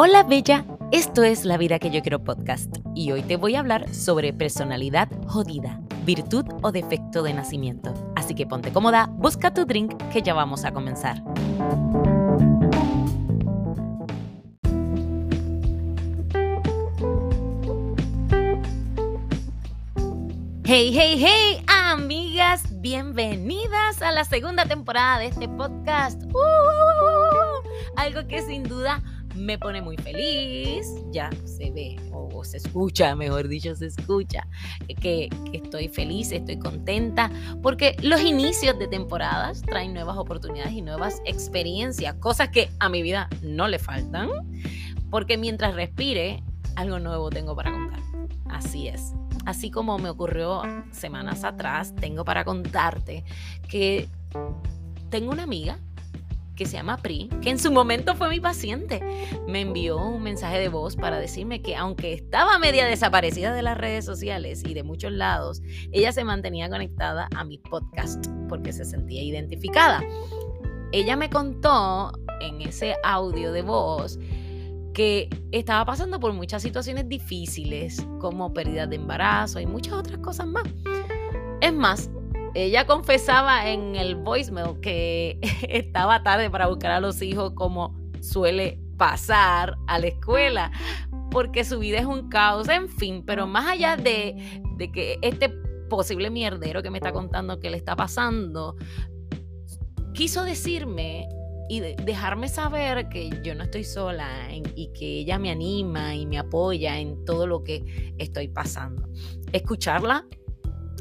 Hola Bella, esto es La Vida que yo quiero podcast y hoy te voy a hablar sobre personalidad jodida, virtud o defecto de nacimiento. Así que ponte cómoda, busca tu drink que ya vamos a comenzar. Hey, hey, hey, amigas, bienvenidas a la segunda temporada de este podcast. Uh, uh, uh, algo que sin duda me pone muy feliz, ya se ve o, se escucha, mejor dicho, se escucha, que, que, estoy feliz, estoy contenta, porque los inicios de temporadas traen nuevas oportunidades y nuevas experiencias, cosas que a mi vida no le faltan, porque mientras respire, algo nuevo tengo para contar. Así es. Así como me ocurrió semanas atrás, tengo para contarte que tengo una amiga que se llama Pri, que en su momento fue mi paciente. Me envió un mensaje de voz para decirme que aunque estaba media desaparecida de las redes sociales y de muchos lados, ella se mantenía conectada a mi podcast porque se sentía identificada. Ella me contó en ese audio de voz que estaba pasando por muchas situaciones difíciles, como pérdida de embarazo y muchas otras cosas más. Es más, ella confesaba en el voicemail que estaba tarde para buscar a los hijos como suele pasar a la escuela, porque su vida es un caos, en fin, pero más allá de, de que este posible mierdero que me está contando que le está pasando, quiso decirme y dejarme saber que yo no estoy sola y que ella me anima y me apoya en todo lo que estoy pasando. Escucharla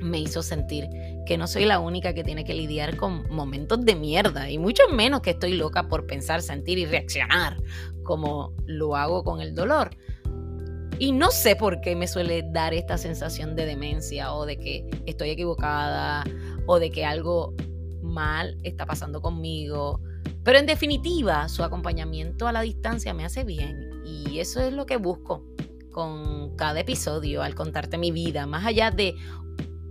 me hizo sentir que no soy la única que tiene que lidiar con momentos de mierda y mucho menos que estoy loca por pensar, sentir y reaccionar como lo hago con el dolor. Y no sé por qué me suele dar esta sensación de demencia o de que estoy equivocada o de que algo mal está pasando conmigo pero en definitiva, su acompañamiento a la distancia me hace bien y eso es lo que busco con cada episodio al contarte mi vida, más allá de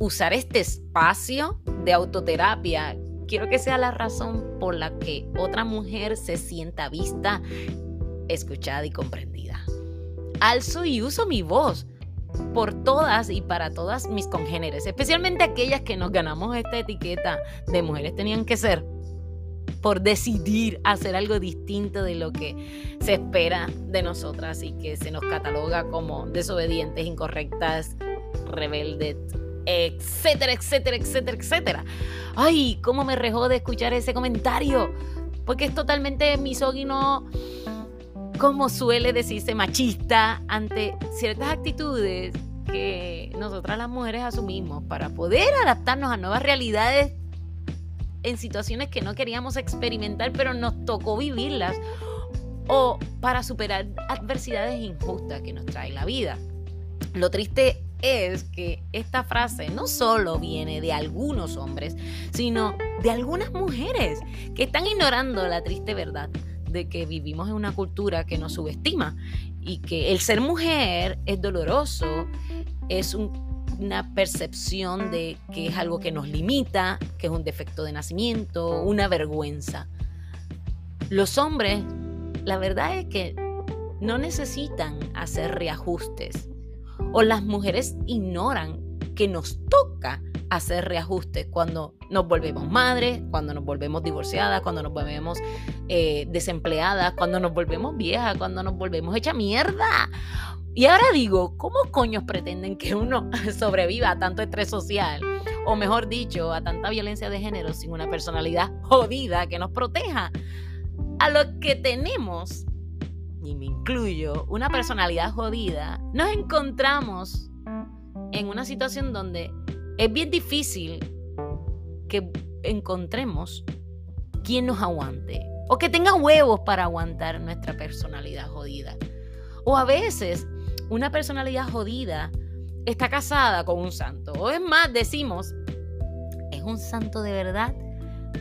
usar este espacio de autoterapia. Quiero que sea la razón por la que otra mujer se sienta vista, escuchada y comprendida. Alzo y uso mi voz por todas y para todas mis congéneres, especialmente aquellas que nos ganamos esta etiqueta de mujeres tenían que ser por decidir hacer algo distinto de lo que se espera de nosotras y que se nos cataloga como desobedientes, incorrectas, rebeldes, etcétera, etcétera, etcétera, etcétera. Ay, cómo me rejó de escuchar ese comentario, porque es totalmente misógino, como suele decirse, machista ante ciertas actitudes que nosotras las mujeres asumimos para poder adaptarnos a nuevas realidades en situaciones que no queríamos experimentar, pero nos tocó vivirlas, o para superar adversidades injustas que nos trae la vida. Lo triste es que esta frase no solo viene de algunos hombres, sino de algunas mujeres que están ignorando la triste verdad de que vivimos en una cultura que nos subestima y que el ser mujer es doloroso, es un una percepción de que es algo que nos limita, que es un defecto de nacimiento, una vergüenza. Los hombres, la verdad es que no necesitan hacer reajustes o las mujeres ignoran que nos toca hacer reajustes cuando nos volvemos madres, cuando nos volvemos divorciadas, cuando nos volvemos eh, desempleadas, cuando nos volvemos viejas, cuando nos volvemos hecha mierda y ahora digo, ¿cómo coños pretenden que uno sobreviva a tanto estrés social? O mejor dicho, a tanta violencia de género sin una personalidad jodida que nos proteja. A lo que tenemos, y me incluyo, una personalidad jodida, nos encontramos en una situación donde es bien difícil que encontremos quien nos aguante o que tenga huevos para aguantar nuestra personalidad jodida. O a veces una personalidad jodida está casada con un santo. O es más, decimos, ¿es un santo de verdad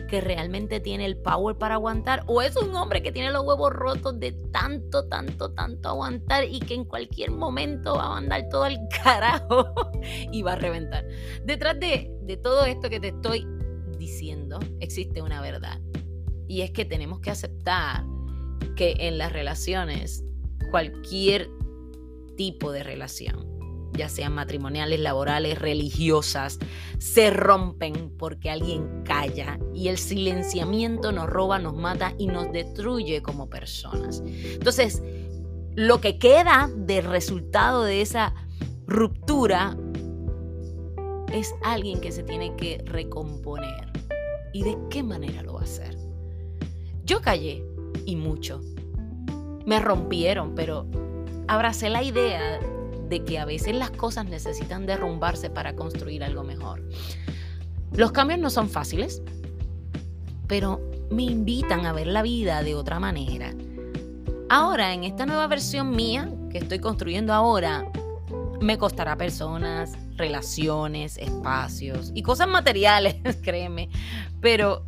que realmente tiene el power para aguantar? ¿O es un hombre que tiene los huevos rotos de tanto, tanto, tanto aguantar y que en cualquier momento va a mandar todo al carajo y va a reventar? Detrás de, de todo esto que te estoy diciendo existe una verdad. Y es que tenemos que aceptar que en las relaciones cualquier tipo de relación, ya sean matrimoniales, laborales, religiosas, se rompen porque alguien calla y el silenciamiento nos roba, nos mata y nos destruye como personas. Entonces, lo que queda de resultado de esa ruptura es alguien que se tiene que recomponer. ¿Y de qué manera lo va a hacer? Yo callé y mucho. Me rompieron, pero abracé la idea de que a veces las cosas necesitan derrumbarse para construir algo mejor. Los cambios no son fáciles, pero me invitan a ver la vida de otra manera. Ahora, en esta nueva versión mía que estoy construyendo ahora, me costará personas, relaciones, espacios y cosas materiales, créeme, pero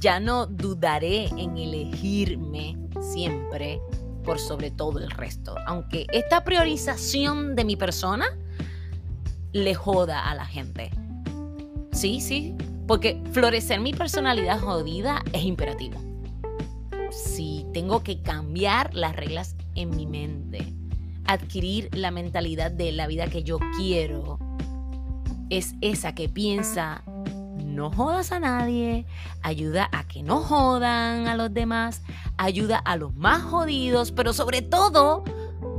ya no dudaré en elegirme siempre por sobre todo el resto. Aunque esta priorización de mi persona le joda a la gente. Sí, sí, porque florecer mi personalidad jodida es imperativo. Si tengo que cambiar las reglas en mi mente, adquirir la mentalidad de la vida que yo quiero, es esa que piensa no jodas a nadie, ayuda a que no jodan a los demás, ayuda a los más jodidos, pero sobre todo,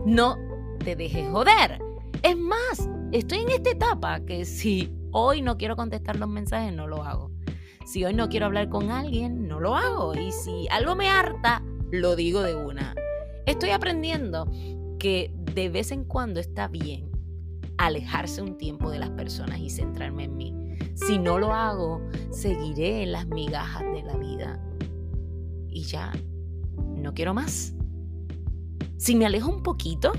no te dejes joder. Es más, estoy en esta etapa que si hoy no quiero contestar los mensajes, no lo hago. Si hoy no quiero hablar con alguien, no lo hago. Y si algo me harta, lo digo de una. Estoy aprendiendo que de vez en cuando está bien alejarse un tiempo de las personas y centrarme en mí. Si no lo hago, seguiré en las migajas de la vida. Y ya, no quiero más. Si me alejo un poquito,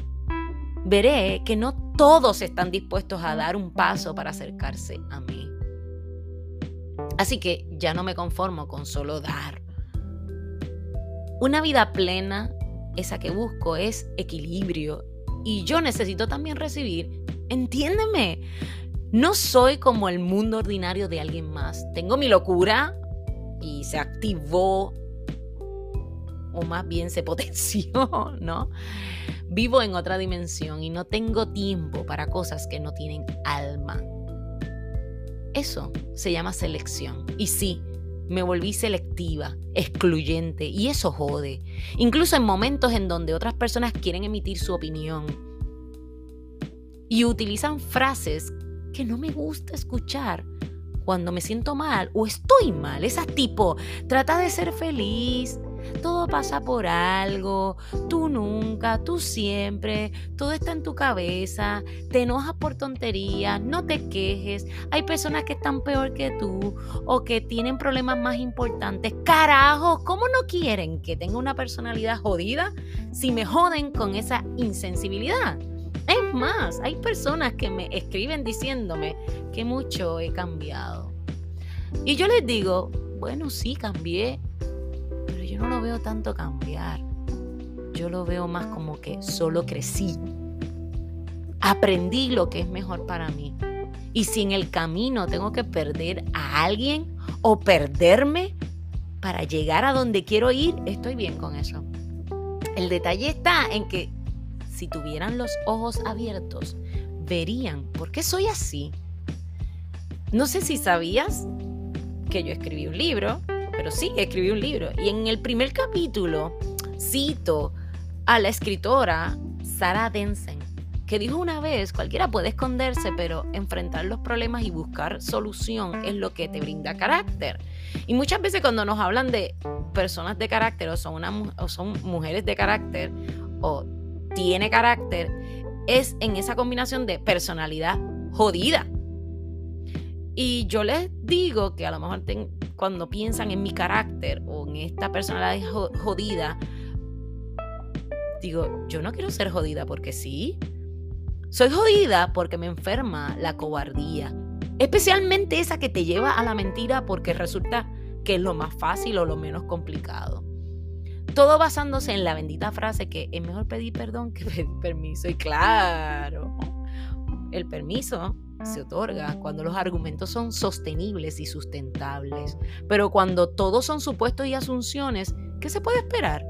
veré que no todos están dispuestos a dar un paso para acercarse a mí. Así que ya no me conformo con solo dar. Una vida plena, esa que busco, es equilibrio. Y yo necesito también recibir, entiéndeme, no soy como el mundo ordinario de alguien más. Tengo mi locura y se activó, o más bien se potenció, ¿no? Vivo en otra dimensión y no tengo tiempo para cosas que no tienen alma. Eso se llama selección. Y sí, me volví selectiva, excluyente, y eso jode. Incluso en momentos en donde otras personas quieren emitir su opinión y utilizan frases que no me gusta escuchar cuando me siento mal o estoy mal. Esa tipo, trata de ser feliz. Todo pasa por algo, tú nunca, tú siempre, todo está en tu cabeza, te enojas por tonterías, no te quejes, hay personas que están peor que tú o que tienen problemas más importantes. Carajo, ¿cómo no quieren que tenga una personalidad jodida si me joden con esa insensibilidad? Es más, hay personas que me escriben diciéndome que mucho he cambiado. Y yo les digo, bueno, sí, cambié, pero yo no lo veo tanto cambiar. Yo lo veo más como que solo crecí. Aprendí lo que es mejor para mí. Y si en el camino tengo que perder a alguien o perderme para llegar a donde quiero ir, estoy bien con eso. El detalle está en que si tuvieran los ojos abiertos, verían por qué soy así. No sé si sabías que yo escribí un libro, pero sí, escribí un libro. Y en el primer capítulo cito a la escritora Sarah Densen, que dijo una vez, cualquiera puede esconderse, pero enfrentar los problemas y buscar solución es lo que te brinda carácter. Y muchas veces cuando nos hablan de personas de carácter o son, una, o son mujeres de carácter o tiene carácter, es en esa combinación de personalidad jodida. Y yo les digo que a lo mejor cuando piensan en mi carácter o en esta personalidad jodida, digo, yo no quiero ser jodida porque sí. Soy jodida porque me enferma la cobardía. Especialmente esa que te lleva a la mentira porque resulta que es lo más fácil o lo menos complicado. Todo basándose en la bendita frase que es mejor pedir perdón que pedir permiso. Y claro, el permiso se otorga cuando los argumentos son sostenibles y sustentables. Pero cuando todos son supuestos y asunciones, ¿qué se puede esperar?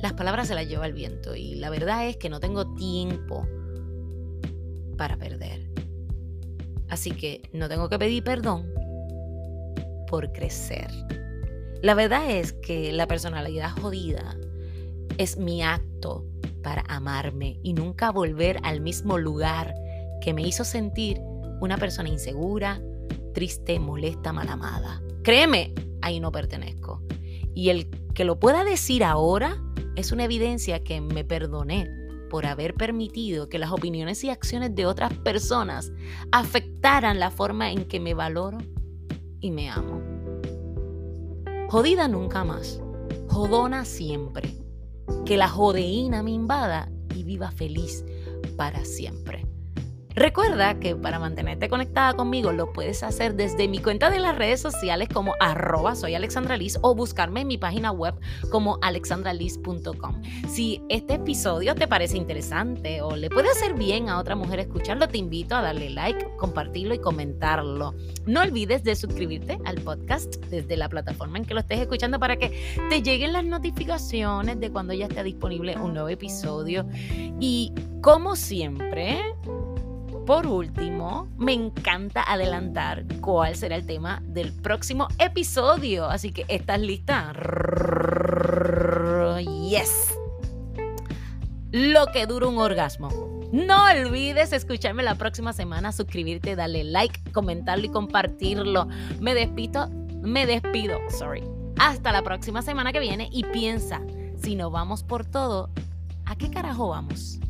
las palabras se las lleva el viento y la verdad es que no tengo tiempo para perder. Así que no tengo que pedir perdón por crecer. La verdad es que la personalidad jodida es mi acto para amarme y nunca volver al mismo lugar que me hizo sentir una persona insegura, triste, molesta, mal amada. Créeme, ahí no pertenezco. Y el que lo pueda decir ahora es una evidencia que me perdoné por haber permitido que las opiniones y acciones de otras personas afectaran la forma en que me valoro y me amo. Jodida nunca más, jodona siempre. Que la jodeína me invada y viva feliz para siempre. Recuerda que para mantenerte conectada conmigo lo puedes hacer desde mi cuenta de las redes sociales como arroba soy Alexandra o buscarme en mi página web como alexandraliz.com. Si este episodio te parece interesante o le puede hacer bien a otra mujer escucharlo, te invito a darle like, compartirlo y comentarlo. No olvides de suscribirte al podcast desde la plataforma en que lo estés escuchando para que te lleguen las notificaciones de cuando ya esté disponible un nuevo episodio. Y como siempre, por último, me encanta adelantar cuál será el tema del próximo episodio. Así que, ¿estás lista? Yes. Lo que dura un orgasmo. No olvides escucharme la próxima semana, suscribirte, darle like, comentarlo y compartirlo. Me despido, me despido, sorry. Hasta la próxima semana que viene y piensa, si no vamos por todo, ¿a qué carajo vamos?